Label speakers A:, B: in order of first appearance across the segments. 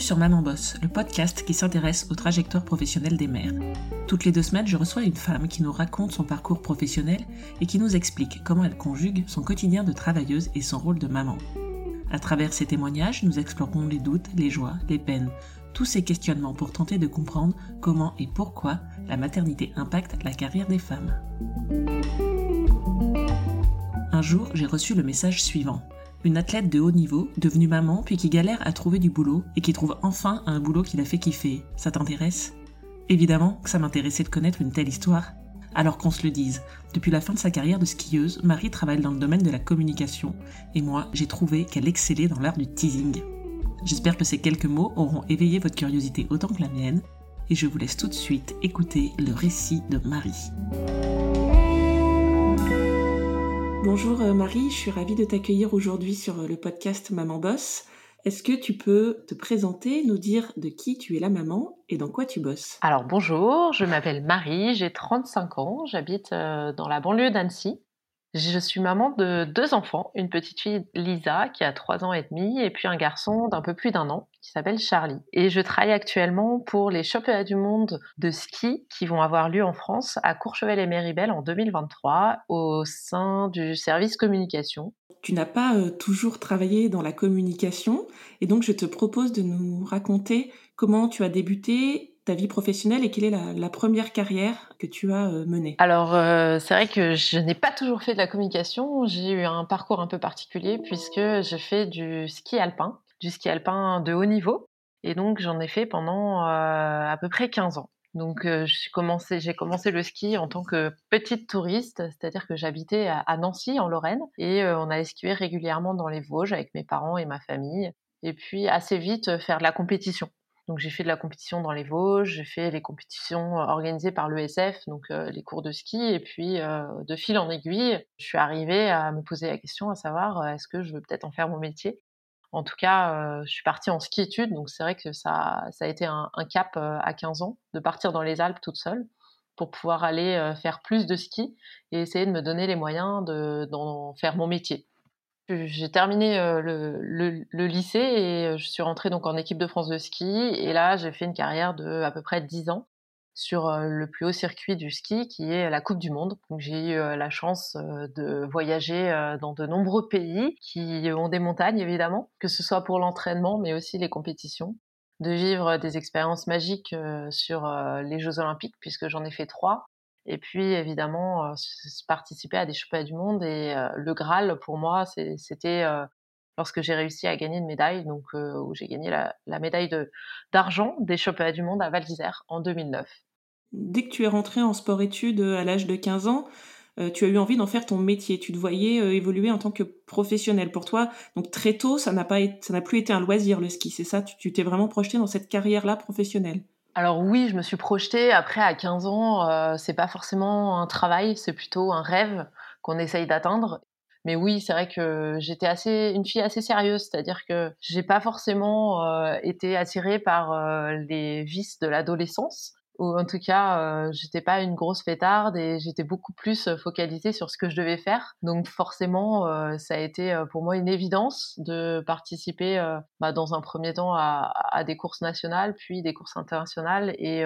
A: Sur Maman Boss, le podcast qui s'intéresse aux trajectoires professionnelles des mères. Toutes les deux semaines, je reçois une femme qui nous raconte son parcours professionnel et qui nous explique comment elle conjugue son quotidien de travailleuse et son rôle de maman. À travers ces témoignages, nous explorons les doutes, les joies, les peines, tous ces questionnements pour tenter de comprendre comment et pourquoi la maternité impacte la carrière des femmes. Un jour, j'ai reçu le message suivant. Une athlète de haut niveau, devenue maman, puis qui galère à trouver du boulot, et qui trouve enfin un boulot qui la fait kiffer. Ça t'intéresse? Évidemment que ça m'intéressait de connaître une telle histoire. Alors qu'on se le dise, depuis la fin de sa carrière de skieuse, Marie travaille dans le domaine de la communication, et moi, j'ai trouvé qu'elle excellait dans l'art du teasing. J'espère que ces quelques mots auront éveillé votre curiosité autant que la mienne, et je vous laisse tout de suite écouter le récit de Marie. Bonjour euh, Marie, je suis ravie de t'accueillir aujourd'hui sur euh, le podcast Maman Boss. Est-ce que tu peux te présenter, nous dire de qui tu es la maman et dans quoi tu bosses?
B: Alors bonjour, je m'appelle Marie, j'ai 35 ans, j'habite euh, dans la banlieue d'Annecy. Je suis maman de deux enfants, une petite fille Lisa qui a trois ans et demi et puis un garçon d'un peu plus d'un an qui s'appelle Charlie. Et je travaille actuellement pour les championnats du monde de ski qui vont avoir lieu en France à Courchevel et Méribel en 2023 au sein du service communication.
A: Tu n'as pas euh, toujours travaillé dans la communication et donc je te propose de nous raconter comment tu as débuté ta vie professionnelle et quelle est la, première carrière que tu as euh, menée?
B: Alors, euh, c'est vrai que je n'ai pas toujours fait de la communication. J'ai eu un parcours un peu particulier puisque j'ai fait du ski alpin, du ski alpin de haut niveau. Et donc, j'en ai fait pendant euh, à peu près 15 ans. Donc, j'ai commencé, le ski en tant que petite touriste, c'est-à-dire que j'habitais à, à, Nancy, en Lorraine, et on a skié régulièrement dans les Vosges avec mes parents et ma famille. Et puis, assez vite, faire de la compétition. Donc j'ai fait de la compétition dans les Vosges, j'ai fait les compétitions euh, organisées par l'ESF, donc euh, les cours de ski, et puis euh, de fil en aiguille, je suis arrivée à me poser la question à savoir est-ce que je veux peut-être en faire mon métier? En tout cas, je suis partie en ski-études, donc c'est vrai que ça, a été un, un, cap à 15 ans de partir dans les Alpes toute seule pour pouvoir aller faire plus de ski et essayer de me donner les moyens d'en faire mon métier. J'ai terminé euh, le, lycée et euh, je suis rentrée donc en équipe de France de ski. Et là, j'ai fait une carrière de à peu près 10 ans sur euh, le plus haut circuit du ski qui est la Coupe du Monde. J'ai eu la chance de voyager dans de nombreux pays qui ont des montagnes évidemment, que ce soit pour l'entraînement mais aussi les compétitions, de vivre des expériences magiques sur les Jeux Olympiques puisque j'en ai fait trois et puis, évidemment, euh, participer à des championnats du monde. Et euh, le Graal, pour moi, c'était euh, lorsque j'ai réussi à gagner une médaille, donc où j'ai gagné la, la médaille d'argent des championnats du monde à Val d'Isère en 2009.
A: Dès que tu es rentrée en sport-études à l'âge de 15 ans, tu as eu envie d'en faire ton métier. Tu te voyais évoluer en tant que professionnel. Pour toi, donc très tôt, ça n'a ça n'a plus été un loisir le ski. C'est ça? Tu t'es vraiment projeté dans cette carrière-là professionnelle?
B: Alors oui, je me suis projetée. Après, à 15 ans, euh, c'est pas forcément un travail, c'est plutôt un rêve qu'on essaye d'atteindre. Mais oui, c'est vrai que j'étais assez une fille assez sérieuse, c'est-à-dire que j'ai pas forcément euh, été attirée par euh, les vices de l'adolescence ou en tout cas, euh, j'étais pas une grosse fêtarde et j'étais beaucoup plus euh, focalisée sur ce que je devais faire. Donc forcément, euh, ça a été euh, pour moi une évidence de participer bah, dans un premier temps à, à, des courses nationales, puis des courses internationales. Et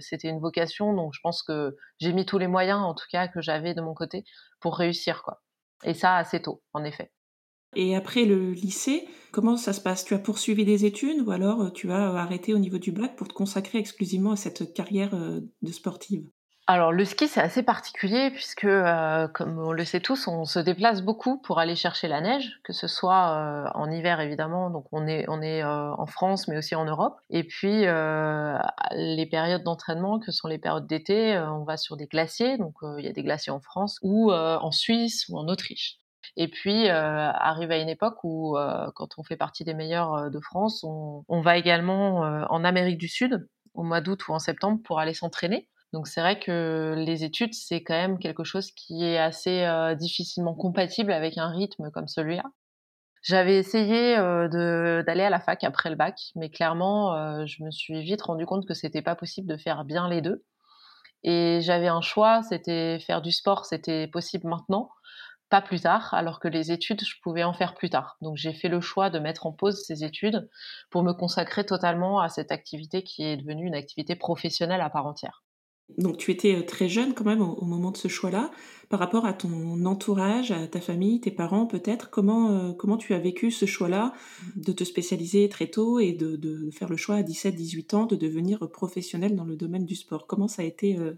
B: c'était une vocation, donc je pense que j'ai mis tous les moyens, en tout cas que j'avais de mon côté, pour réussir, quoi. Et ça assez tôt, en effet.
A: Et après le lycée, comment ça se passe? Tu as poursuivi des études ou alors euh, tu as euh, arrêté au niveau du bac pour te consacrer exclusivement à cette carrière euh, de sportive?
B: Alors le ski c'est assez particulier puisque comme on le sait tous on se déplace beaucoup pour aller chercher la neige que ce soit en hiver évidemment. Donc on est on est en France mais aussi en Europe. Et puis les périodes d'entraînement que sont les périodes d'été on va sur des glaciers. Donc il y a des glaciers en France ou en Suisse ou en Autriche et puis euh, arrive à une époque où, euh, quand on fait partie des meilleurs euh, de France, on, va également en Amérique du Sud au mois d'août ou en septembre pour aller s'entraîner. Donc c'est vrai que les études, c'est quand même quelque chose qui est assez difficilement compatible avec un rythme comme celui-là. J'avais essayé d'aller à la fac après le bac, mais clairement, je me suis vite rendu compte que c'était pas possible de faire bien les deux. Et j'avais un choix, c'était faire du sport, c'était possible maintenant, pas plus tard, alors que les études, je pouvais en faire plus tard. Donc j'ai fait le choix de mettre en pause ces études pour me consacrer totalement à cette activité qui est devenue une activité professionnelle à part entière.
A: Donc tu étais euh, très jeune quand même au, moment de ce choix-là. Par rapport à ton entourage, à ta famille, tes parents peut-être, comment, euh, comment tu as vécu ce choix-là de te spécialiser très tôt et de, faire le choix à 17-18 ans de devenir professionnel dans le domaine du sport? Comment ça a été euh,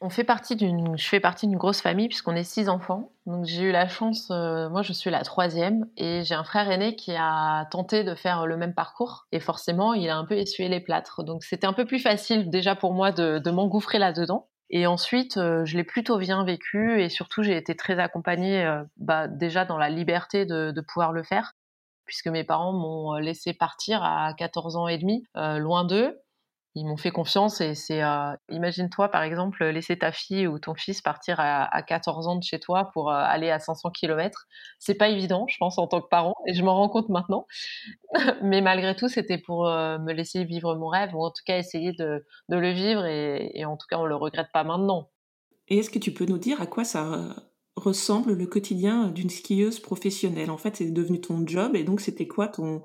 B: On fait partie d'une, je fais partie d'une grosse famille puisqu'on est six enfants. Donc j'ai eu la chance, euh, moi je suis la troisième et j'ai un frère aîné qui a tenté de faire le même parcours et forcément il a un peu essuyé les plâtres. Donc c'était un peu plus facile déjà pour moi de, m'engouffrer là-dedans. Et ensuite, euh, je l'ai plutôt bien vécu et surtout j'ai été très accompagnée euh, bah, déjà dans la liberté de, de pouvoir le faire puisque mes parents m'ont laissé partir à 14 ans et demi, loin d'eux ils m'ont fait confiance et c'est euh, imagine-toi par exemple laisser ta fille ou ton fils partir à, 14 ans de chez toi pour euh, aller à 500 km c'est pas évident je pense en tant que parent et je m'en rends compte maintenant. Mais malgré tout c'était pour euh, me laisser vivre mon rêve ou en tout cas essayer de, le vivre et, et, en tout cas on le regrette pas maintenant.
A: Et est-ce que tu peux nous dire à quoi ça ressemble le quotidien d'une skieuse professionnelle? En fait c'est devenu ton job et donc c'était quoi ton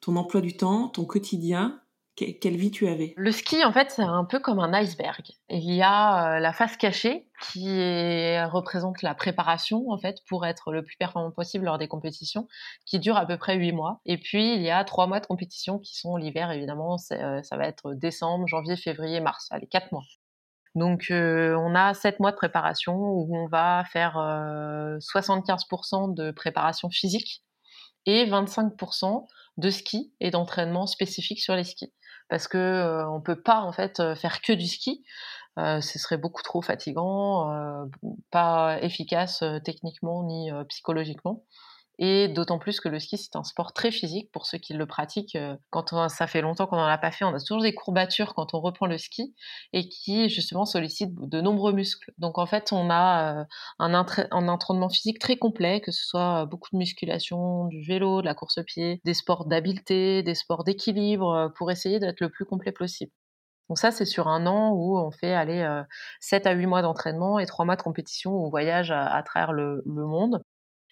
A: ton emploi du temps ton quotidien? Quelle vie tu avais?
B: Le ski, en fait, c'est un peu comme un iceberg. Il y a euh, la face cachée qui représente la préparation, en fait, pour être le plus performant possible lors des compétitions, qui dure à peu près huit mois. Et puis, il y a trois mois de compétition qui sont l'hiver, évidemment. Euh, ça va être décembre, janvier, février, mars. Allez, quatre mois. Donc, euh, on a sept mois de préparation où on va faire 75% de préparation physique et 25% de ski et d'entraînement spécifique sur les skis parce que euh, on peut pas en fait euh, faire que du ski. Euh, ce serait beaucoup trop fatigant, pas efficace techniquement ni psychologiquement. Et d'autant plus que le ski, c'est un sport très physique pour ceux qui le pratiquent. Euh, quand ça fait longtemps qu'on n'en a pas fait, on a toujours des courbatures quand on reprend le ski et qui justement sollicitent de nombreux muscles. Donc en fait, on a euh, un, un entraînement physique très complet, que ce soit beaucoup de musculation, du vélo, de la course à pied, des sports d'habileté, des sports d'équilibre, euh, pour essayer d'être le plus complet possible. Donc ça, c'est sur un an où on fait aller 7 à 8 mois d'entraînement et 3 mois de compétition où on voyage à, travers le, le monde.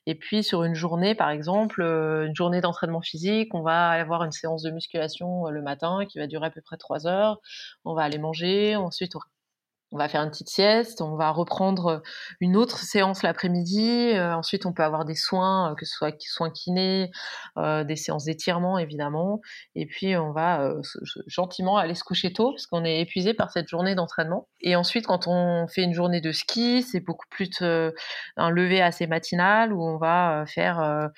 B: Et puis sur une journée, par exemple, euh, une journée d'entraînement physique, on va avoir une séance de musculation euh, le matin qui va durer à peu près trois heures. On va aller manger, ensuite on va faire une petite sieste, on va reprendre une autre séance l'après-midi. Euh, ensuite, on peut avoir des soins, euh, que ce soit soins kinés, euh, des séances d'étirement évidemment. Et puis, on va gentiment aller se coucher tôt parce qu'on est épuisé par cette journée d'entraînement. Et ensuite, quand on fait une journée de ski, c'est beaucoup plus un lever assez matinal où on va faire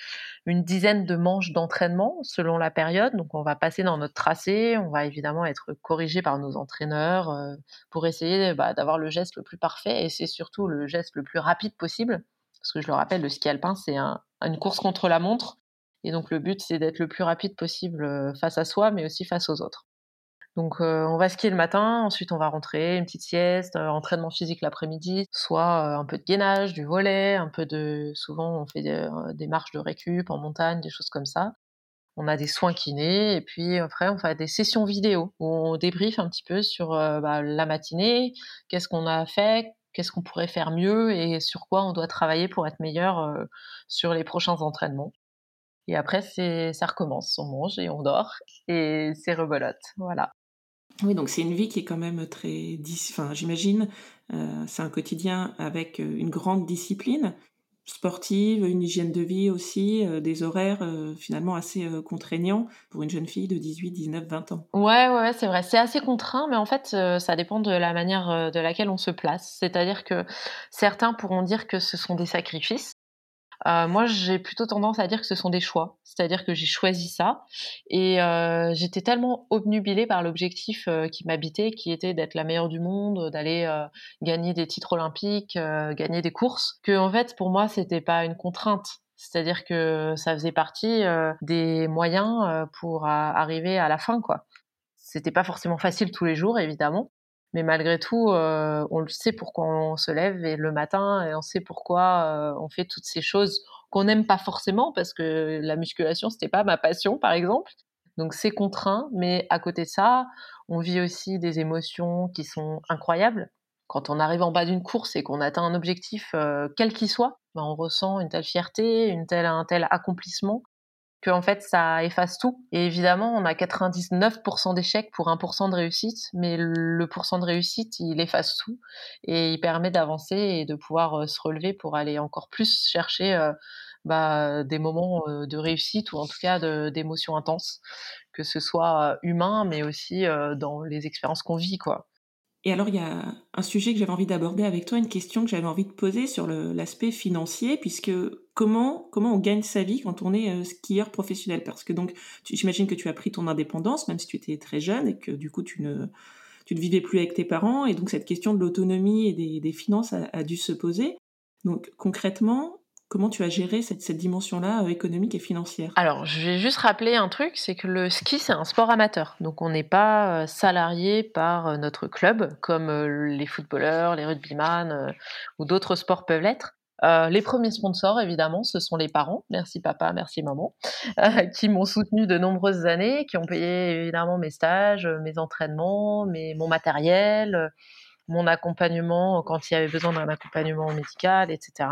B: une dizaine de manches d'entraînement selon la période. Donc, on va passer dans notre tracé. On va évidemment être corrigé par nos entraîneurs pour essayer bah, d'avoir le geste le plus parfait et c'est surtout le geste le plus rapide possible. Parce que je le rappelle, le ski alpin, c'est une course contre la montre. Et donc le but, c'est d'être le plus rapide possible euh, face à soi, mais aussi face aux autres. Donc euh, on va skier le matin, ensuite on va rentrer, une petite sieste, euh, entraînement physique l'après-midi, soit un peu de gainage, du volet, un peu de... Souvent on fait des marches de récup en montagne, des choses comme ça on a des soins kinés et puis après on fait des sessions vidéo où on débriefe un petit peu sur euh, bah, la matinée, qu'est-ce qu'on a fait, qu'est-ce qu'on pourrait faire mieux et sur quoi on doit travailler pour être meilleur euh, sur les prochains entraînements. Et après ça recommence, on mange et on dort et c'est rebolote, voilà.
A: Oui, donc c'est une vie qui est quand même très, enfin j'imagine, euh, c'est un quotidien avec une grande discipline sportive, une hygiène de vie aussi, euh, des horaires euh, finalement assez euh, contraignants pour une jeune fille de 18, 19, 20 ans.
B: Ouais, ouais, c'est vrai. C'est assez contraint, mais en fait, ça dépend de la manière de laquelle on se place. C'est-à-dire que certains pourront dire que ce sont des sacrifices. Euh, moi, j'ai plutôt tendance à dire que ce sont des choix. C'est-à-dire que j'ai choisi ça et euh, j'étais tellement obnubilée par l'objectif euh, qui m'habitait, qui était d'être la meilleure du monde, d'aller euh, gagner des titres olympiques, euh, gagner des courses, que en fait, pour moi, c'était pas une contrainte. C'est-à-dire que ça faisait partie des moyens pour arriver à la fin, quoi. C'était pas forcément facile tous les jours, évidemment, mais malgré tout, euh, on sait pourquoi on se lève le matin et on sait pourquoi euh, on fait toutes ces choses qu'on n'aime pas forcément parce que la musculation c'était pas ma passion par exemple. Donc c'est contraint, mais à côté de ça, on vit aussi des émotions qui sont incroyables. Quand on arrive en bas d'une course et qu'on atteint un objectif, euh, quel qu'il soit, ben, on ressent une telle fierté, un tel accomplissement que en fait ça efface tout. Et évidemment, on a 99% d'échecs pour 1% de réussite, mais le pourcent de réussite, il efface tout et il permet d'avancer et de pouvoir euh, se relever pour aller encore plus chercher euh, bah, des moments euh, de réussite ou en tout cas d'émotions intenses, que ce soit humain, mais aussi dans les expériences qu'on vit, quoi.
A: Et alors, il y a un sujet que j'avais envie d'aborder avec toi, une question que j'avais envie de poser sur l'aspect financier, puisque comment, comment on gagne sa vie quand on est euh, skieur professionnel? Parce que donc, j'imagine que tu as pris ton indépendance, même si tu étais très jeune, et que du coup, tu ne, tu ne vivais plus avec tes parents, et donc cette question de l'autonomie et des, finances a, a, dû se poser. Donc, concrètement, Comment tu as géré cette, cette dimension-là euh, économique et financière?
B: Alors, je vais juste rappeler un truc, c'est que le ski, c'est un sport amateur. Donc, on n'est pas euh, salarié par euh, notre club, comme les footballeurs, les rugbyman ou d'autres sports peuvent l'être. Les premiers sponsors, évidemment, ce sont les parents. Merci papa, merci maman, qui m'ont soutenu de nombreuses années, qui ont payé évidemment mes stages, mes entraînements, mon matériel, mon accompagnement quand il y avait besoin d'un accompagnement médical, etc.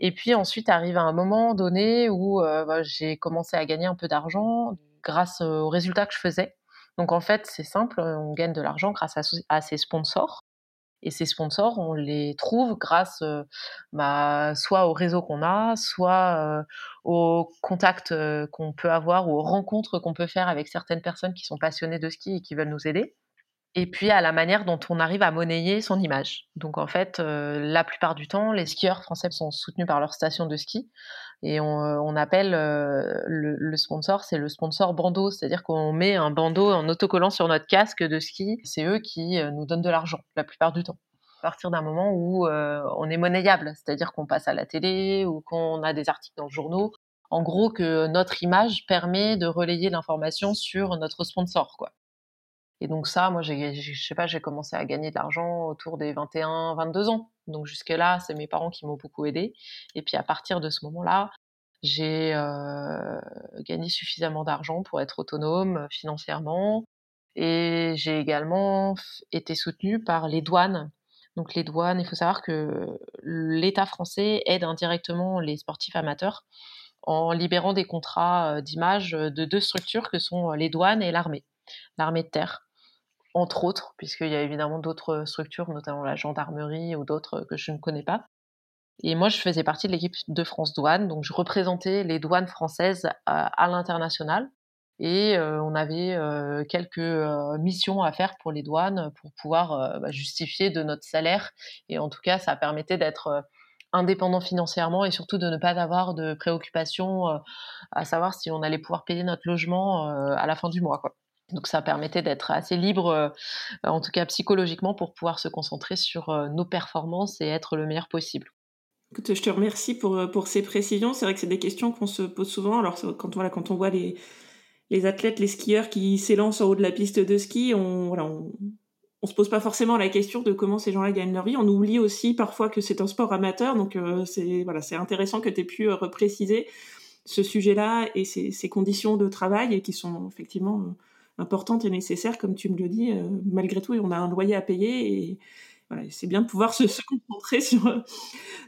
B: Et puis ensuite arrive un moment donné où euh, bah, j'ai commencé à gagner un peu d'argent grâce aux résultats que je faisais. Donc en fait, c'est simple, on gagne de l'argent grâce à, à, ces sponsors. Et ces sponsors, on les trouve grâce euh, bah, soit au réseau qu'on a, soit euh, aux contacts qu'on peut avoir ou aux rencontres qu'on peut faire avec certaines personnes qui sont passionnées de ski et qui veulent nous aider et puis à la manière dont on arrive à monnayer son image. Donc en fait, euh, la plupart du temps, les skieurs français sont soutenus par leur station de ski et on, euh, on appelle euh, le, le, sponsor, c'est le sponsor bandeau, c'est-à-dire qu'on met un bandeau en autocollant sur notre casque de ski. C'est eux qui nous donnent de l'argent la plupart du temps. À partir d'un moment où on est monnayable, c'est-à-dire qu'on passe à la télé ou qu'on a des articles dans le journaux. En gros, que notre image permet de relayer l'information sur notre sponsor, quoi. Et donc ça, moi, j'ai, je sais pas, j'ai commencé à gagner de l'argent autour des 21, 22 ans. Donc jusque-là, c'est mes parents qui m'ont beaucoup aidé. Et puis à partir de ce moment-là, j'ai euh, gagné suffisamment d'argent pour être autonome euh, financièrement. Et j'ai également été soutenue par les douanes. Donc les douanes, il faut savoir que l'État français aide indirectement les sportifs amateurs en libérant des contrats euh, d'image de deux structures que sont les douanes et l'armée, l'armée de terre entre autres, puisqu'il y a évidemment d'autres structures, notamment la gendarmerie ou d'autres que je ne connais pas. Et moi, je faisais partie de l'équipe de France Douane, donc je représentais les douanes françaises à, l'international. Et euh, on avait euh, quelques euh, missions à faire pour les douanes pour pouvoir bah, justifier de notre salaire. Et en tout cas, ça permettait d'être indépendant financièrement et surtout de ne pas avoir de préoccupations à savoir si on allait pouvoir payer notre logement à la fin du mois. Quoi. Donc ça permettait d'être assez libre, euh, en tout cas psychologiquement, pour pouvoir se concentrer sur euh, nos performances et être le meilleur possible.
A: Écoute, je te remercie pour, euh, pour ces précisions. C'est vrai que c'est des questions qu'on se pose souvent. Alors quand, on voit les, les athlètes, les skieurs qui s'élancent en haut de la piste de ski, on, voilà, on, se pose pas forcément la question de comment ces gens-là gagnent leur vie. On oublie aussi parfois que c'est un sport amateur. Donc c'est voilà, intéressant que tu aies pu repréciser ce sujet-là et ces, conditions de travail qui sont effectivement importante et nécessaire, comme tu me le dis. Euh, malgré tout, on a un loyer à payer et c'est bien de pouvoir se, concentrer sur,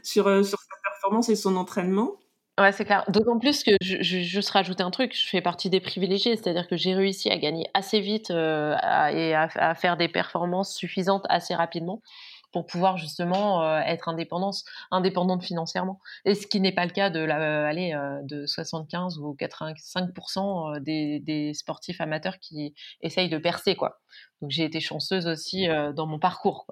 A: sur, euh, sur sa performance et son entraînement.
B: Ouais, c'est clair. D'autant plus que je, je, juste rajouter un truc, je fais partie des privilégiés, c'est-à-dire que j'ai réussi à gagner assez vite euh, et à, à, faire des performances suffisantes assez rapidement pour pouvoir justement euh, être indépendante, indépendante financièrement. Et ce qui n'est pas le cas de la, allez, euh, de 75 ou 85% euh, des, des, sportifs amateurs qui essayent de percer, quoi. Donc j'ai été chanceuse aussi dans mon parcours.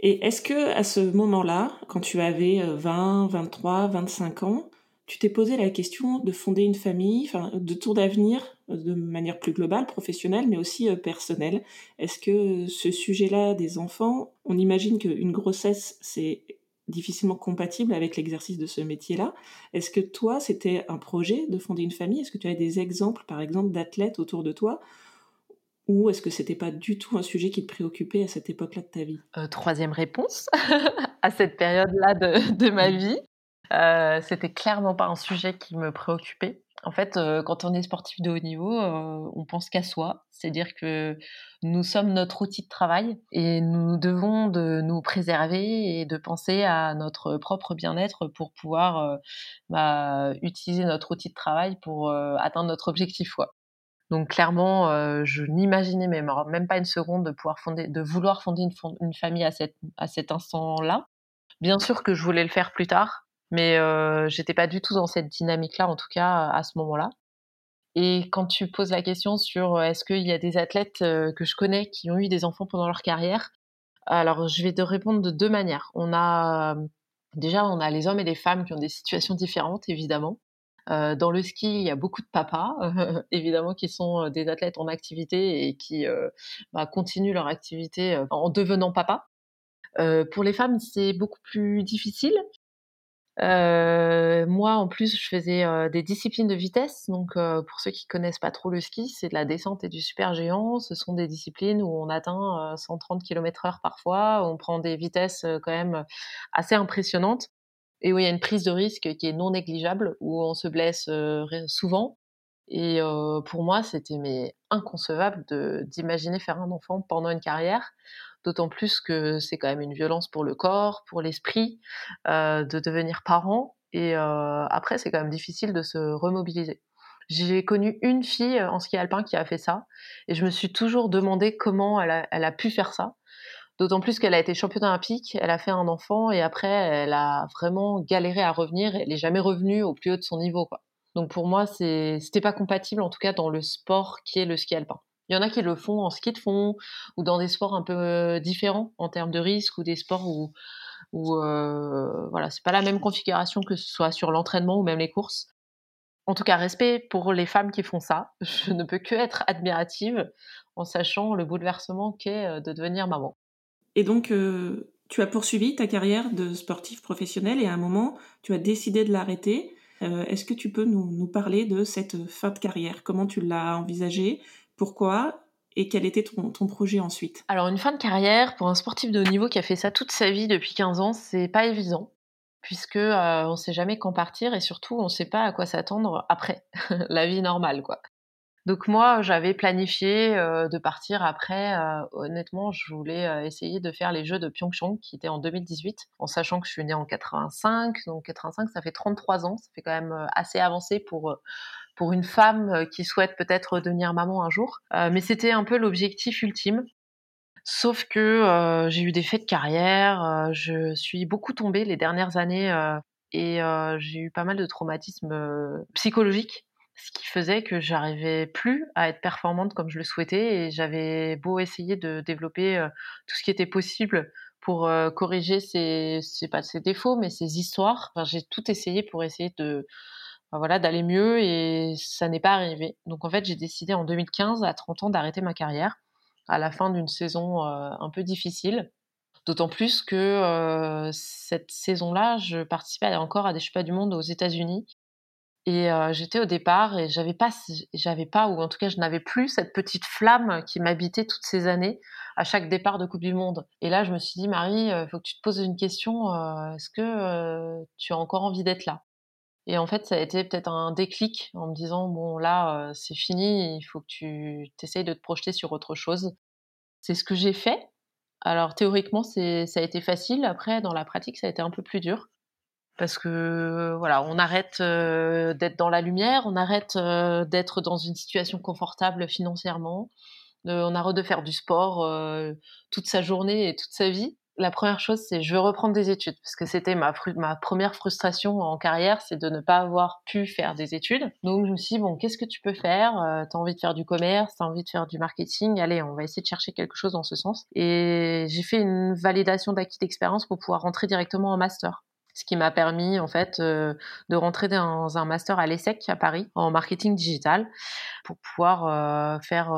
A: Et est-ce que à ce moment-là, quand tu avais 20, 23, 25 ans, tu t'es posé la question de fonder une famille, enfin, de tour d'avenir de manière plus globale, professionnelle, mais aussi euh, personnelle. Est-ce que ce sujet-là des enfants, on imagine qu'une grossesse, c'est difficilement compatible avec l'exercice de ce métier-là. Est-ce que toi, c'était un projet de fonder une famille? Est-ce que tu as des exemples, par exemple, d'athlètes autour de toi? Ou est-ce que c'était pas du tout un sujet qui te préoccupait à cette époque-là de ta vie?
B: Euh, Troisième réponse à cette période-là de, de, ma vie. Euh, c'était clairement pas un sujet qui me préoccupait. En fait, euh, quand on est sportif de haut niveau, euh, on pense qu'à soi. C'est-à-dire que nous sommes notre outil de travail et nous devons de nous préserver et de penser à notre propre bien-être pour pouvoir bah, utiliser notre outil de travail pour atteindre notre objectif. Donc clairement, je n'imaginais même, pas une seconde de vouloir fonder une, famille à cet instant-là. Bien sûr que je voulais le faire plus tard, mais euh, j'étais pas du tout dans cette dynamique-là, en tout cas à ce moment-là. Et quand tu poses la question sur est-ce qu'il y a des athlètes que je connais qui ont eu des enfants pendant leur carrière, alors je vais te répondre de deux manières. On a déjà on a les hommes et les femmes qui ont des situations différentes, évidemment. Dans le ski, il y a beaucoup de papas, évidemment, qui sont des athlètes en activité et qui bah, continuent leur activité en devenant papa. Pour les femmes, c'est beaucoup plus difficile euh, moi, en plus, je faisais euh, des disciplines de vitesse. Donc, euh, pour ceux qui connaissent pas trop le ski, c'est de la descente et du super géant. Ce sont des disciplines où on atteint 130 km/h parfois. On prend des vitesses quand même assez impressionnantes et où il y a une prise de risque qui est non négligeable, où on se blesse souvent. Et pour moi, c'était mais inconcevable d'imaginer faire un enfant pendant une carrière d'autant plus que c'est quand même une violence pour le corps, pour l'esprit, euh, de devenir parent. Et euh, après, c'est quand même difficile de se remobiliser. J'ai connu une fille en ski alpin qui a fait ça, et je me suis toujours demandé comment elle a, pu faire ça. D'autant plus qu'elle a été championne olympique, elle a fait un enfant, et après, elle a vraiment galéré à revenir, elle n'est jamais revenue au plus haut de son niveau. Donc pour moi, c'était pas compatible, en tout cas dans le sport qui est le ski alpin. Il y en a qui le font en ski de fond ou dans des sports un peu euh, différents en termes de risque ou des sports où, où euh, voilà, c'est pas la même configuration que ce soit sur l'entraînement ou même les courses. En tout cas, respect pour les femmes qui font ça. Je ne peux que être admirative en sachant le bouleversement qu'est euh, de devenir maman.
A: Et donc, tu as poursuivi ta carrière de sportif professionnel et à un moment, tu as décidé de l'arrêter. Est-ce que tu peux nous, parler de cette fin de carrière? Comment tu l'as envisagée? Pourquoi et quel était ton, projet ensuite
B: Alors une fin de carrière pour un sportif de haut niveau qui a fait ça toute sa vie depuis 15 ans, c'est pas évident puisque euh, on sait jamais quand partir et surtout on sait pas à quoi s'attendre après la vie normale quoi. Donc moi j'avais planifié euh, de partir après. Euh, honnêtement, je voulais essayer de faire les Jeux de Pyeongchang qui étaient en 2018, en sachant que je suis née en 85, donc 85 ça fait 33 ans, ça fait quand même assez avancé pour pour une femme euh, qui souhaite peut-être devenir maman un jour. Euh, mais c'était un peu l'objectif ultime. Sauf que euh, j'ai eu des faits de carrière, je suis beaucoup tombée les dernières années et j'ai eu pas mal de traumatismes psychologiques, ce qui faisait que j'arrivais plus à être performante comme je le souhaitais et j'avais beau essayer de développer tout ce qui était possible pour corriger ces, pas ses défauts, mais ces histoires. j'ai tout essayé pour essayer de voilà, d'aller mieux et ça n'est pas arrivé. Donc en fait, j'ai décidé en 2015, à 30 ans, d'arrêter ma carrière à la fin d'une saison euh, un peu difficile. D'autant plus que euh, cette saison-là, je participais encore à des Championnats du Monde aux États-Unis. Et euh, j'étais au départ et j'avais pas, j'avais pas, ou en tout cas je n'avais plus cette petite flamme qui m'habitait toutes ces années à chaque départ de Coupe du Monde. Et là, je me suis dit, Marie, il faut que tu te poses une question. Est-ce que tu as encore envie d'être là? Et en fait, ça a été peut-être un déclic en me disant bon là, c'est fini, il faut que tu essayes de te projeter sur autre chose. C'est ce que j'ai fait. Alors théoriquement, c'est ça a été facile. Après, dans la pratique, ça a été un peu plus dur parce que voilà, on arrête d'être dans la lumière, on arrête d'être dans une situation confortable financièrement. on arrête de faire du sport toute sa journée et toute sa vie la première chose, c'est je veux reprendre des études parce que c'était ma, ma première frustration en carrière, c'est de ne pas avoir pu faire des études. Donc je me suis dit, bon, qu'est-ce que tu peux faire? Euh, T'as envie de faire du commerce, t'as envie de faire du marketing, allez, on va essayer de chercher quelque chose dans ce sens. Et j'ai fait une validation d'acquis d'expérience pour pouvoir rentrer directement en master ce qui m'a permis en fait euh, de rentrer dans un master à l'ESSEC à Paris en marketing digital pour pouvoir euh, faire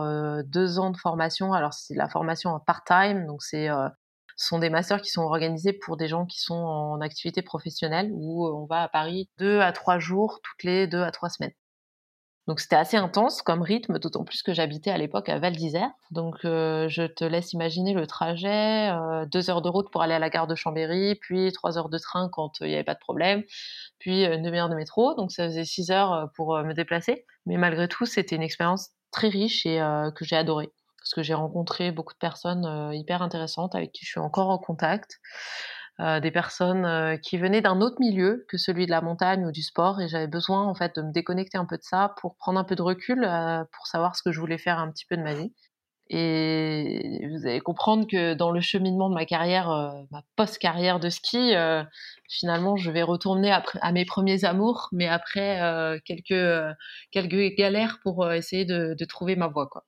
B: deux ans de formation. Alors c'est la formation en part-time, donc c'est ce sont des masters qui sont organisés pour des gens qui sont en activité professionnelle où euh, on va à Paris deux à trois jours toutes les deux à trois semaines. Donc c'était assez intense comme rythme, d'autant plus que j'habitais à l'époque à Val d'Isère. Donc je te laisse imaginer le trajet, deux heures de route pour aller à la gare de Chambéry, puis trois heures de train quand il n'y avait pas de problème, puis une demi-heure de métro. Donc ça faisait six heures pour me déplacer. Mais malgré tout, c'était une expérience très riche et que j'ai adorée parce que j'ai rencontré beaucoup de personnes euh, hyper intéressantes avec qui je suis encore en contact. Euh, des personnes euh, qui venaient d'un autre milieu que celui de la montagne ou du sport et j'avais besoin en fait de me déconnecter un peu de ça pour prendre un peu de recul pour savoir ce que je voulais faire un petit peu de ma vie. Et vous allez comprendre que dans le cheminement de ma carrière, ma post-carrière de ski, finalement, je vais retourner à mes premiers amours, mais après quelques, quelques galères pour essayer de, de trouver ma voie. Quoi.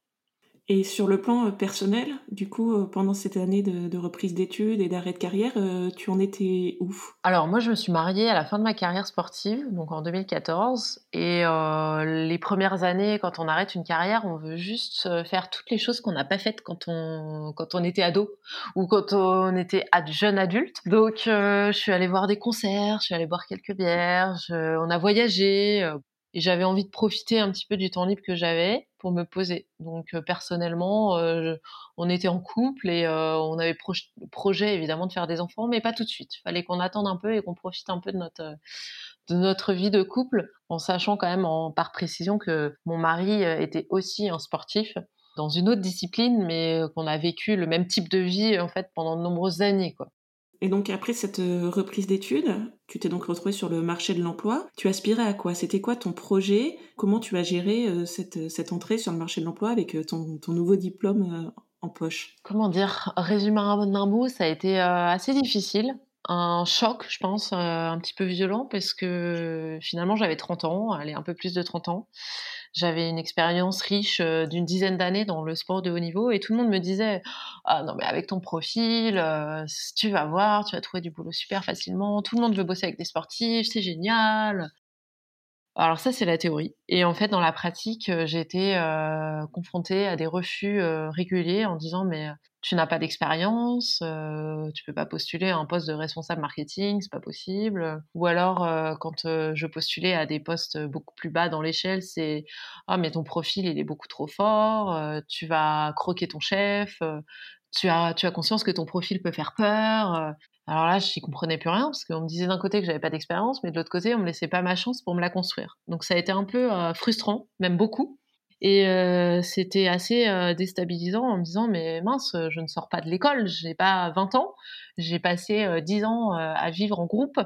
A: Et sur le plan euh, personnel, du coup, euh, pendant cette année de, reprise d'études et d'arrêt de carrière, euh, tu en étais où?
B: Alors moi, je me suis mariée à la fin de ma carrière sportive, donc en 2014. Et les premières années, quand on arrête une carrière, on veut juste faire toutes les choses qu'on n'a pas faites quand on, quand on était ado ou quand on était jeune adulte. Donc je suis allée voir des concerts, je suis allée boire quelques bières, on a voyagé et j'avais envie de profiter un petit peu du temps libre que j'avais pour me poser. Donc euh, personnellement, euh, on était en couple et euh, on avait projet évidemment de faire des enfants, mais pas tout de suite. Il fallait qu'on attende un peu et qu'on profite un peu de notre de notre vie de couple, en sachant quand même en par précision que mon mari était aussi un sportif dans une autre discipline, mais qu'on a vécu le même type de vie en fait pendant de nombreuses années, quoi.
A: Et donc après cette euh, reprise d'études, tu t'es donc retrouvé sur le marché de l'emploi. Tu aspirais à quoi? C'était quoi ton projet? Comment tu as géré euh, cette, entrée sur le marché de l'emploi avec euh, ton, nouveau diplôme en poche?
B: Comment dire? Résumer un bout, ça a été assez difficile. Un choc, je pense, un petit peu violent parce que finalement j'avais 30 ans, allez, un peu plus de 30 ans. J'avais une expérience riche euh, d'une dizaine d'années dans le sport de haut niveau et tout le monde me disait ah non mais avec ton profil euh, tu vas voir tu vas trouver du boulot super facilement tout le monde veut bosser avec des sportifs c'est génial alors ça, c'est la théorie. Et en fait, dans la pratique, euh, j'ai été euh, confrontée à des refus euh, réguliers en disant mais tu n'as pas d'expérience, tu peux pas postuler à un poste de responsable marketing, c'est pas possible. Ou alors quand je postulais à des postes beaucoup plus bas dans l'échelle, c'est ah mais ton profil il est beaucoup trop fort, tu vas croquer ton chef, tu as, conscience que ton profil peut faire peur. Alors là, je n'y comprenais plus rien parce qu'on me disait d'un côté que j'avais pas d'expérience, mais de l'autre côté, on me laissait pas ma chance pour me la construire. Donc ça a été un peu euh, frustrant, même beaucoup. Et euh, c'était assez euh, déstabilisant en me disant mais mince, je ne sors pas de l'école, j'ai pas 20 ans, j'ai passé 10 ans à vivre en groupe,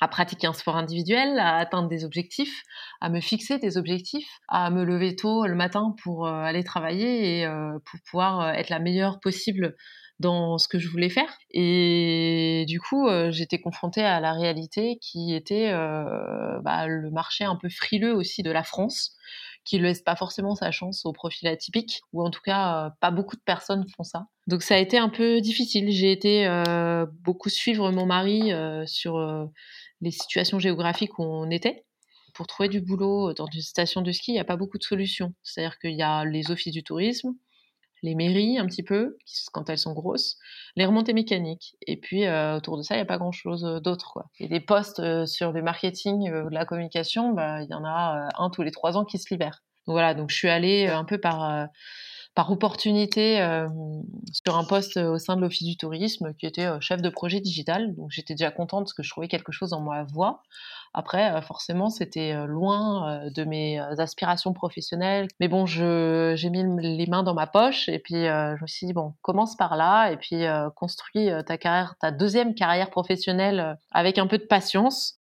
B: à pratiquer un sport individuel, à atteindre des objectifs, à me fixer des objectifs, à me lever tôt le matin pour aller travailler et pour pouvoir être la meilleure possible dans ce que je voulais faire. Et du coup, euh, j'étais confrontée à la réalité qui était euh, bah, le marché un peu frileux aussi de la France, qui ne laisse pas forcément sa chance au profil atypique, ou en tout cas, euh, pas beaucoup de personnes font ça. Donc ça a été un peu difficile. J'ai été beaucoup suivre mon mari sur les situations géographiques où on était pour trouver du boulot dans une station de ski, il n'y a pas beaucoup de solutions. C'est-à-dire qu'il y a les offices du tourisme, les mairies un petit peu, quand elles sont grosses, les remontées mécaniques. Et puis euh, autour de ça, il n'y a pas grand-chose euh, d'autre. Et des postes euh, sur le marketing ou la communication, bah, il y en a un tous les trois ans qui se libèrent. Donc voilà, donc je suis allée un peu par, par opportunité sur un poste au sein de l'Office du tourisme qui était chef de projet digital. Donc j'étais déjà contente parce que je trouvais quelque chose en ma voix. Après, euh, forcément, c'était euh, loin euh, de mes aspirations professionnelles. Mais bon, j'ai mis les mains dans ma poche et puis je me suis dit, bon, commence par là et puis construis ta carrière, ta deuxième carrière professionnelle avec un peu de patience.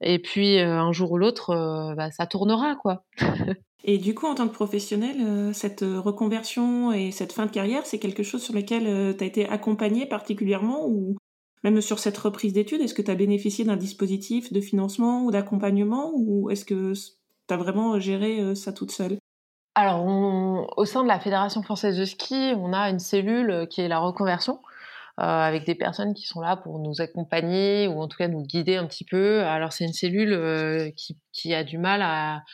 B: Et puis un jour ou l'autre, bah, ça tournera, quoi.
A: et du coup, en tant que professionnel, cette reconversion et cette fin de carrière, c'est quelque chose sur lequel tu as été accompagné particulièrement ou même sur cette reprise d'études, est-ce que tu as bénéficié d'un dispositif de financement ou d'accompagnement ou est-ce que tu as vraiment géré euh, ça toute seule?
B: Alors, au sein de la Fédération française de ski, on a une cellule euh, qui est la reconversion. Euh, avec des personnes qui sont là pour nous accompagner ou en tout cas nous guider un petit peu. Alors c'est une cellule qui, a du mal à,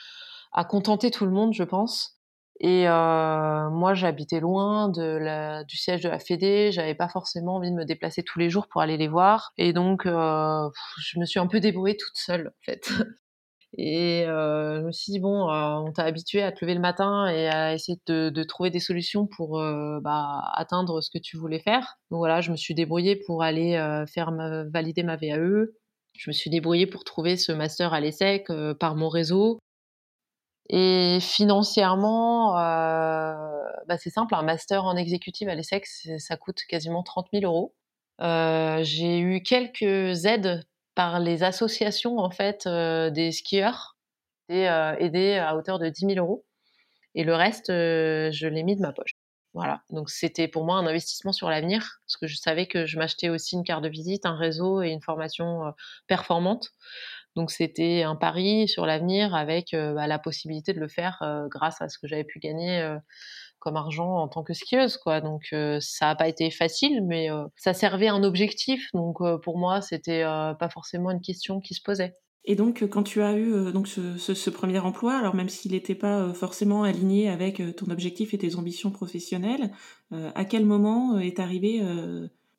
B: à contenter tout le monde, je pense. Et euh, moi, j'habitais loin de la, du siège de la Fédé. J'avais pas forcément envie de me déplacer tous les jours pour aller les voir. Et donc, euh, je me suis un peu débrouillée toute seule, en fait. Et je me suis dit, bon, on t'a habitué à te lever le matin et à essayer de, trouver des solutions pour bah, atteindre ce que tu voulais faire. Donc voilà, je me suis débrouillée pour aller faire valider ma VAE. Je me suis débrouillée pour trouver ce master à l'ESSEC par mon réseau. Et financièrement, bah, c'est simple, un master en exécutive à l'ESSEC, ça coûte quasiment 30 000 euros. j'ai eu quelques aides par les associations en fait des skieurs et aidé à hauteur de 10 000 euros. Et le reste, je l'ai mis de ma poche. Voilà. Donc c'était pour moi un investissement sur l'avenir parce que je savais que je m'achetais aussi une carte de visite, un réseau et une formation performante. Donc c'était un pari sur l'avenir avec bah, la possibilité de le faire grâce à ce que j'avais pu gagner comme argent en tant que skieuse quoi. Donc ça n'a pas été facile mais ça servait un objectif. Donc pour moi c'était pas forcément une question qui se posait.
A: Et donc, quand tu as eu donc ce, premier emploi, alors même s'il n'était pas forcément aligné avec ton objectif et tes ambitions professionnelles, à quel moment est arrivé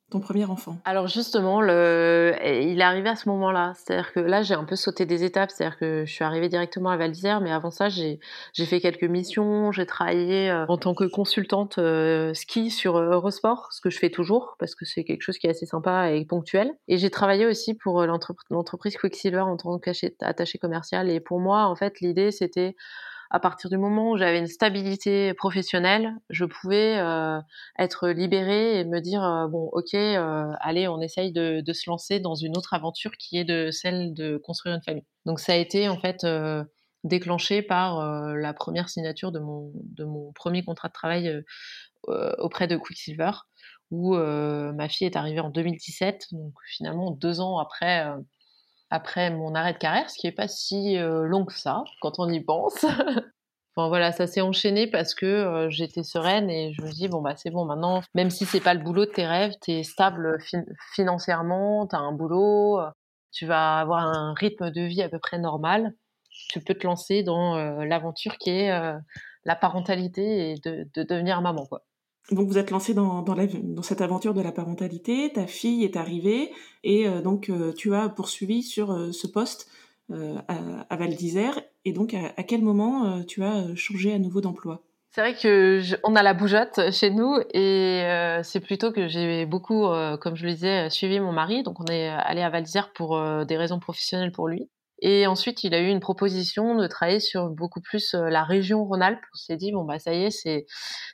A: ton premier enfant
B: Alors justement, le... il est arrivé à ce moment-là. C'est-à-dire que là, j'ai un peu sauté des étapes. C'est-à-dire que je suis arrivée directement à Val d'Isère, mais avant ça, j'ai fait quelques missions. J'ai travaillé euh, en tant que consultante euh, ski sur euh, Eurosport, ce que je fais toujours parce que c'est quelque chose qui est assez sympa et ponctuel. Et j'ai travaillé aussi pour l'entreprise Quicksilver en tant qu'attaché commercial. Et pour moi, en fait, l'idée, c'était à partir du moment où j'avais une stabilité professionnelle, je pouvais euh, être libérée et me dire euh, bon, ok, euh, allez, on essaye de, de, se lancer dans une autre aventure qui est de celle de construire une famille. Donc ça a été en fait déclenché par la première signature de mon de mon premier contrat de travail auprès de Quicksilver, où ma fille est arrivée en 2017, donc finalement deux ans après après mon arrêt de carrière, ce qui n'est pas si euh, long que ça quand on y pense. enfin voilà, ça s'est enchaîné parce que euh, j'étais sereine et je me dis bon bah c'est bon maintenant, même si c'est pas le boulot de tes rêves, tu es stable financièrement, tu as un boulot, euh, tu vas avoir un rythme de vie à peu près normal, tu peux te lancer dans l'aventure qui est la parentalité et de, de devenir maman quoi.
A: Donc vous êtes lancé dans, cette aventure de la parentalité, ta fille est arrivée et euh, donc euh, tu as poursuivi sur euh, ce poste à, à, Val d'Isère. Et donc à, quel moment tu as changé à nouveau d'emploi?
B: C'est vrai que on a la bougeotte chez nous et c'est plutôt que j'ai beaucoup, comme je le disais, suivi mon mari. Donc on est allé à Val d'Isère pour des raisons professionnelles pour lui. Et ensuite, il a eu une proposition de travailler sur beaucoup plus euh, la région Rhône-Alpes. On s'est dit bon bah ça y est, c'est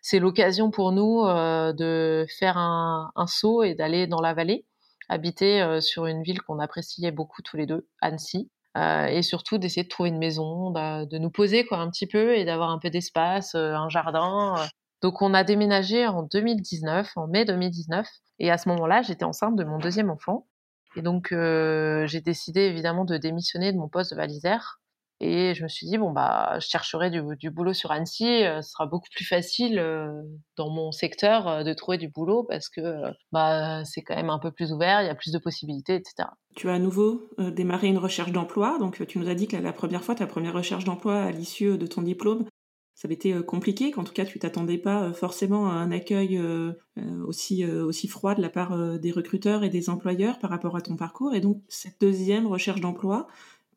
B: c'est l'occasion pour nous euh, de faire un, un saut et d'aller dans la vallée, habiter euh, sur une ville qu'on appréciait beaucoup tous les deux, Annecy. Euh, et surtout d'essayer de trouver une maison, de nous poser quoi un petit peu et d'avoir un peu d'espace, un jardin. Donc on a déménagé en 2019, en mai 2019, et à ce moment-là, j'étais enceinte de mon deuxième enfant. Et donc, j'ai décidé évidemment de démissionner de mon poste de valisère. Et je me suis dit, bon, bah, je chercherai du, boulot sur Annecy. Ce sera beaucoup plus facile dans mon secteur de trouver du boulot parce que bah, c'est quand même un peu plus ouvert, il y a plus de possibilités, etc.
A: Tu as à nouveau démarré une recherche d'emploi. Donc, tu nous as dit que la première fois, ta première recherche d'emploi à l'issue de ton diplôme, ça avait été euh, compliqué, qu'en tout cas tu t'attendais pas euh, forcément à un accueil euh, aussi, froid de la part des recruteurs et des employeurs par rapport à ton parcours. Et donc cette deuxième recherche d'emploi,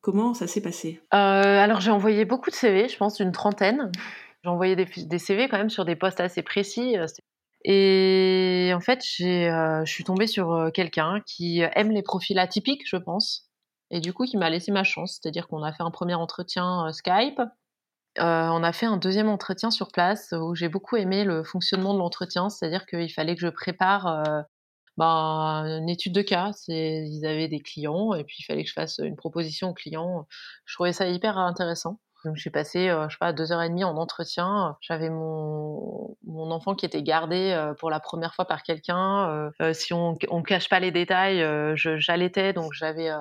A: comment ça s'est passé?
B: Alors j'ai envoyé beaucoup de CV, je pense une trentaine. J'ai envoyé des, des, CV quand même sur des postes assez précis. Et en fait, je suis tombée sur quelqu'un qui aime les profils atypiques, je pense. Et du coup, qui m'a laissé ma chance. C'est-à-dire qu'on a fait un premier entretien Skype. Euh, on a fait un deuxième entretien sur place où j'ai beaucoup aimé le fonctionnement de l'entretien, c'est-à-dire qu'il fallait que je prépare euh, ben, une étude de cas. Ils avaient des clients et puis il fallait que je fasse une proposition aux clients. Je trouvais ça hyper intéressant. Donc j'ai passé, euh, je sais pas, deux heures et demie en entretien. J'avais mon, mon enfant qui était gardé euh, pour la première fois par quelqu'un. Euh, si on ne cache pas les détails, j'allaitais, donc j'avais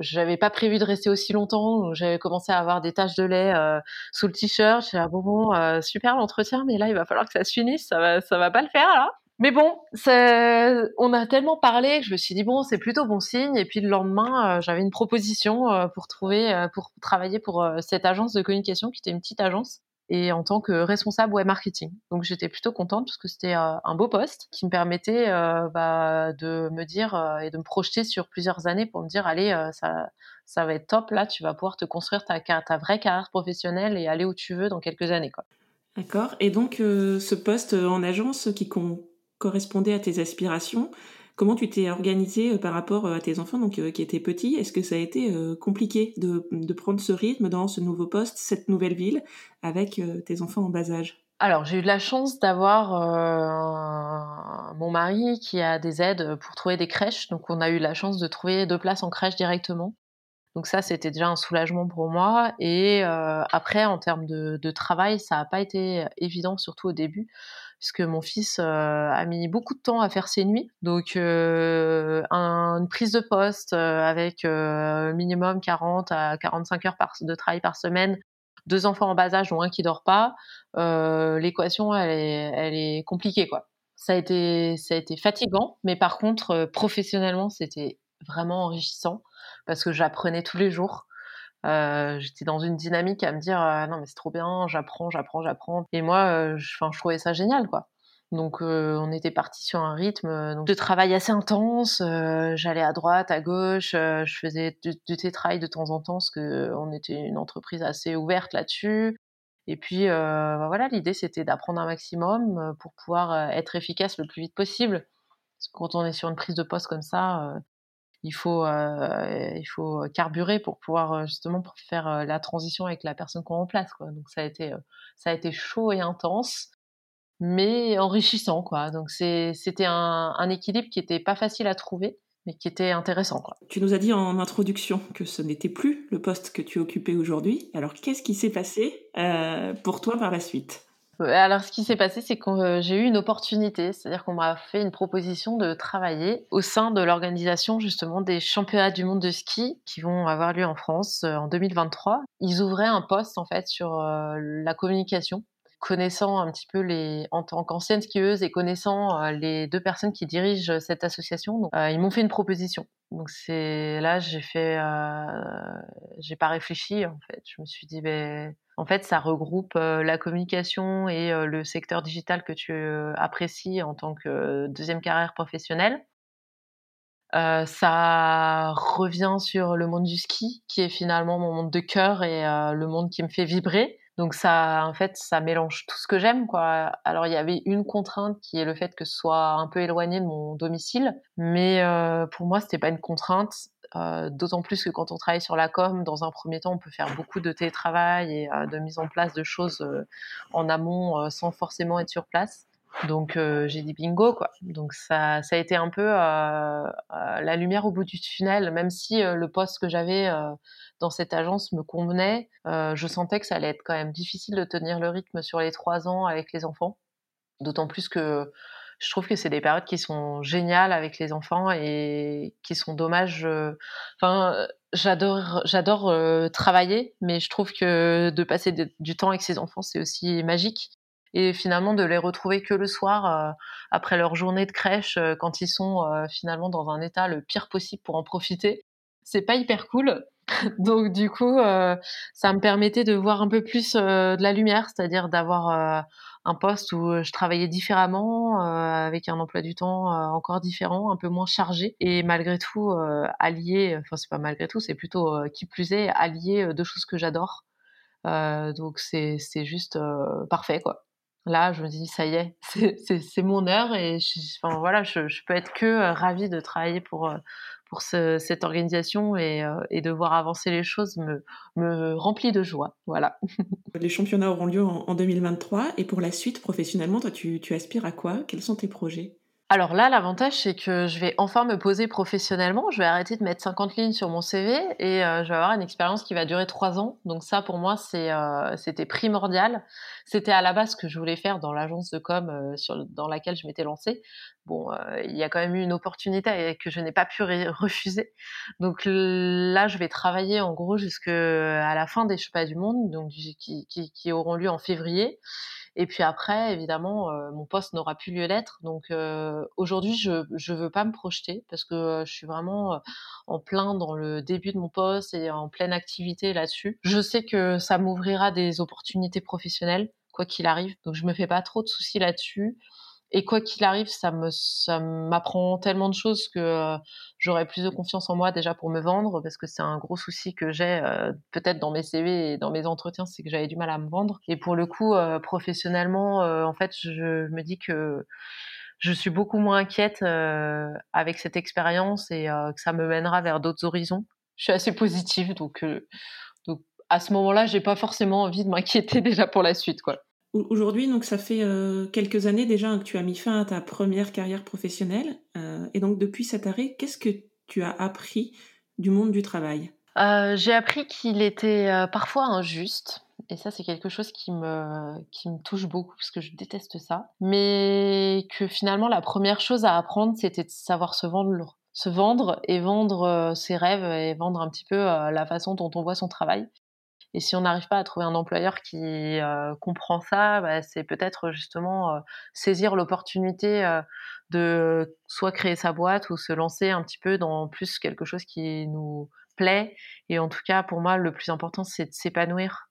B: j'avais pas prévu de rester aussi longtemps. J'avais commencé à avoir des taches de lait sous le t-shirt. J'ai dit, ah, bon, bon super l'entretien, mais là il va falloir que ça se finisse. Ça va, ça va pas le faire là. Mais bon, on a tellement parlé que je me suis dit bon, c'est plutôt bon signe. Et puis le lendemain, euh, j'avais une proposition euh, pour trouver, euh, pour travailler pour cette agence de communication qui était une petite agence et en tant que responsable web marketing. Donc j'étais plutôt contente parce que c'était un beau poste qui me permettait bah, de me dire et de me projeter sur plusieurs années pour me dire allez, ça, va être top. Là, tu vas pouvoir te construire ta, vraie carrière professionnelle et aller où tu veux dans quelques années. Quoi.
A: D'accord. Et donc, ce poste en agence qui correspondait à tes aspirations, comment tu t'es organisé euh, par rapport euh, à tes enfants donc, qui étaient petits? Est-ce que ça a été compliqué de, de, prendre ce rythme dans ce nouveau poste, cette nouvelle ville, avec tes enfants en bas âge?
B: Alors, j'ai eu de la chance d'avoir euh, mon mari qui a des aides pour trouver des crèches. Donc, on a eu la chance de trouver deux places en crèche directement. Donc ça, c'était déjà un soulagement pour moi. Et euh, après, en termes de, travail, ça n'a pas été évident, surtout au début, puisque mon fils euh, a mis beaucoup de temps à faire ses nuits. Donc une prise de poste avec minimum 40 à 45 heures de travail par semaine deux enfants en bas âge, dont un qui dort pas, euh, l'équation elle est, compliquée quoi. Ça a été, fatigant, mais par contre euh, professionnellement c'était vraiment enrichissant parce que j'apprenais tous les jours. Euh, j'étais dans une dynamique à me dire non mais c'est trop bien, j'apprends, j'apprends, j'apprends. Et moi, je, je trouvais ça génial quoi. Donc on était parti sur un rythme de travail assez intense. J'allais à droite, à gauche. je faisais du, du télétravail de temps en temps parce qu'on était une entreprise assez ouverte là-dessus. Et puis bah, voilà, l'idée c'était d'apprendre un maximum pour pouvoir être efficace le plus vite possible. Parce que quand on est sur une prise de poste comme ça, il faut il faut carburer pour pouvoir justement pour faire la transition avec la personne qu'on remplace. Quoi. Donc ça a été ça a été chaud et intense mais enrichissant, quoi. Donc c'était un, un, équilibre qui était pas facile à trouver, mais qui était intéressant, quoi.
A: Tu nous as dit en introduction que ce n'était plus le poste que tu occupais aujourd'hui. Alors qu'est-ce qui s'est passé euh, pour toi par la suite?
B: Alors, ce qui s'est passé, c'est que euh, j'ai eu une opportunité, c'est-à-dire qu'on m'a fait une proposition de travailler au sein de l'organisation justement des championnats du monde de ski qui vont avoir lieu en France euh, en 2023. Ils ouvraient un poste en fait sur la communication connaissant un petit peu les, en tant qu'ancienne skieuse et connaissant euh, les deux personnes qui dirigent cette association, euh, ils m'ont fait une proposition. Donc c'est là j'ai fait, euh, j'ai pas réfléchi en fait. Je me suis dit ben en fait ça regroupe la communication et le secteur digital que tu apprécies en tant que deuxième carrière professionnelle. ça revient sur le monde du ski, qui est finalement mon monde de cœur et le monde qui me fait vibrer. Donc ça, en fait, ça mélange tout ce que j'aime, quoi. Alors il y avait une contrainte qui est le fait que ce soit un peu éloigné de mon domicile, mais euh, pour moi c'était pas une contrainte. Euh, d'autant plus que quand on travaille sur la com, dans un premier temps, on peut faire beaucoup de télétravail et euh, de mise en place de choses en amont sans forcément être sur place. Donc j'ai dit bingo quoi. Donc ça, ça a été un peu la lumière au bout du tunnel, même si le poste que j'avais dans cette agence me convenait. Euh, je sentais que ça allait être quand même difficile de tenir le rythme sur les trois ans avec les enfants. D'autant plus que je trouve que c'est des périodes qui sont géniales avec les enfants et qui sont dommages. Euh, enfin, j'adore, j'adore euh, travailler, mais je trouve que de passer du temps avec ses enfants, c'est aussi magique. Et finalement, de les retrouver que le soir, après leur journée de crèche, quand ils sont finalement dans un état le pire possible pour en profiter, c'est pas hyper cool. Donc du coup, euh, ça me permettait de voir un peu plus euh, de la lumière, c'est-à-dire d'avoir euh, un poste où je travaillais différemment, avec un emploi du temps encore différent, un peu moins chargé, et malgré tout allier, enfin c'est pas malgré tout, c'est plutôt qui plus est allier deux choses que j'adore. donc c'est c'est juste parfait quoi. Là, je me dis ça y est, c'est mon heure et je, enfin, peux être que ravie de travailler pour pour cette organisation euh, et, de voir avancer les choses me, me remplit de joie. Voilà.
A: Les championnats auront lieu en, 2023 et pour la suite, professionnellement, toi, tu aspires à quoi? Quels sont tes projets?
B: Alors là, l'avantage, c'est que je vais enfin me poser professionnellement. Je vais arrêter de mettre 50 lignes sur mon CV et euh, je vais avoir une expérience qui va durer trois ans. Donc ça, pour moi, euh, c'était primordial. C'était à la base ce que je voulais faire dans l'agence de com euh, sur, dans laquelle je m'étais lancée. Bon, il y a quand même eu une opportunité que je n'ai pas pu refuser. Donc là, je vais travailler en gros jusqu'à la fin des Championnats du Monde, donc qui, qui, qui auront lieu en février. Et puis après, évidemment, euh, mon poste n'aura plus lieu d'être. Donc euh, aujourd'hui, je ne veux pas me projeter parce que euh, je suis vraiment en plein dans le début de mon poste et en pleine activité là-dessus. Je sais que ça m'ouvrira des opportunités professionnelles, quoi qu'il arrive. Donc je me fais pas trop de soucis là-dessus. Et quoi qu'il arrive, ça me ça m'apprend tellement de choses que euh, j'aurai plus de confiance en moi déjà pour me vendre parce que c'est un gros souci que j'ai euh, peut-être dans mes CV et dans mes entretiens, c'est que j'avais du mal à me vendre. Et pour le coup, euh, professionnellement, en fait, je, me dis que je suis beaucoup moins inquiète avec cette expérience et que ça me mènera vers d'autres horizons. Je suis assez positive, donc donc à ce moment-là, j'ai pas forcément envie de m'inquiéter déjà pour la suite, quoi.
A: Aujourd'hui, donc ça fait euh, quelques années déjà que tu as mis fin à ta première carrière professionnelle. Euh, et donc depuis cet arrêt, qu'est-ce que tu as appris du monde du travail?
B: Euh, J'ai appris qu'il était parfois injuste. Et ça, c'est quelque chose qui me, qui me touche beaucoup parce que je déteste ça. Mais que finalement, la première chose à apprendre, c'était de savoir se vendre, se vendre et vendre ses rêves et vendre un petit peu la façon dont on voit son travail. Et si on n'arrive pas à trouver un employeur qui euh, comprend ça, bah, c'est peut-être justement euh, saisir l'opportunité euh, de soit créer sa boîte ou se lancer un petit peu dans plus quelque chose qui nous plaît. Et en tout cas, pour moi, le plus important, c'est de s'épanouir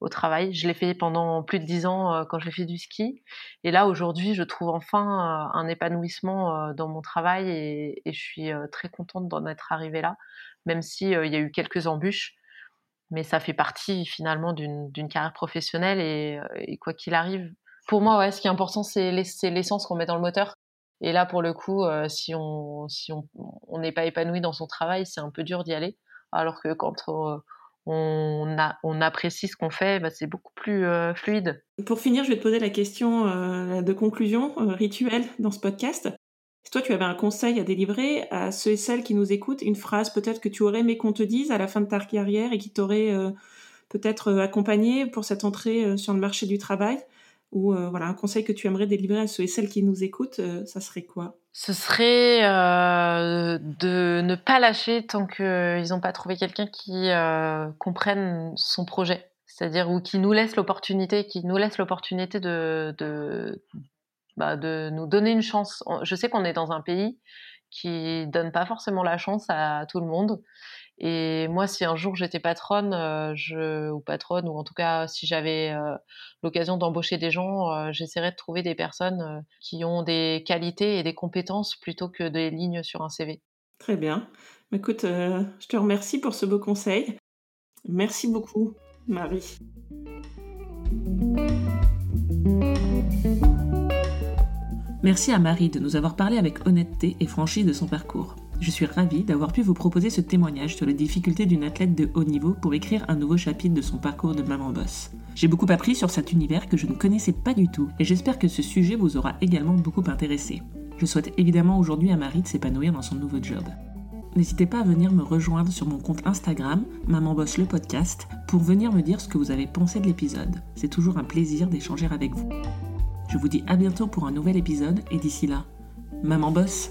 B: au travail. Je l'ai fait pendant plus de dix ans quand j'ai fait du ski. Et là, aujourd'hui, je trouve enfin un épanouissement dans mon travail et, et je suis très contente d'en être arrivée là, même s'il il y a eu quelques embûches mais ça fait partie finalement d'une carrière professionnelle et, et quoi qu'il arrive. Pour moi, ouais, ce qui est important, c'est l'essence qu'on met dans le moteur. Et là, pour le coup, euh, si on si on n'est pas épanoui dans son travail, c'est un peu dur d'y aller. Alors que quand euh, on, a, on apprécie ce qu'on fait, bah, c'est beaucoup plus euh, fluide.
A: Pour finir, je vais te poser la question de conclusion rituelle dans ce podcast. Si toi tu avais un conseil à délivrer à ceux et celles qui nous écoutent, une phrase peut-être que tu aurais aimé qu'on te dise à la fin de ta carrière et qui t'aurait euh, peut-être euh, accompagné pour cette entrée euh, sur le marché du travail, ou voilà un conseil que tu aimerais délivrer à ceux et celles qui nous écoutent, ça serait quoi?
B: Ce serait de ne pas lâcher tant qu'ils n'ont pas trouvé quelqu'un qui comprenne son projet. C'est-à-dire ou qui nous laisse l'opportunité, qui nous laisse l'opportunité de, de, bah, de nous donner une chance. Je sais qu'on est dans un pays qui donne pas forcément la chance à tout le monde. Et moi, si un jour j'étais patronne, euh, je, ou patronne, ou en tout cas si j'avais euh, l'occasion d'embaucher des gens, euh, j'essaierais de trouver des personnes qui ont des qualités et des compétences plutôt que des lignes sur un CV.
A: Très bien. Écoute, je te remercie pour ce beau conseil. Merci beaucoup, Marie. Merci à Marie de nous avoir parlé avec honnêteté et franchise de son parcours. Je suis ravie d'avoir pu vous proposer ce témoignage sur les difficultés d'une athlète de haut niveau pour écrire un nouveau chapitre de son parcours de maman boss. J'ai beaucoup appris sur cet univers que je ne connaissais pas du tout et j'espère que ce sujet vous aura également beaucoup intéressé. Je souhaite évidemment aujourd'hui à Marie de s'épanouir dans son nouveau job. N'hésitez pas à venir me rejoindre sur mon compte Instagram, Maman Boss le podcast, pour venir me dire ce que vous avez pensé de l'épisode. C'est toujours un plaisir d'échanger avec vous. Je vous dis à bientôt pour un nouvel épisode et d'ici là, maman bosse.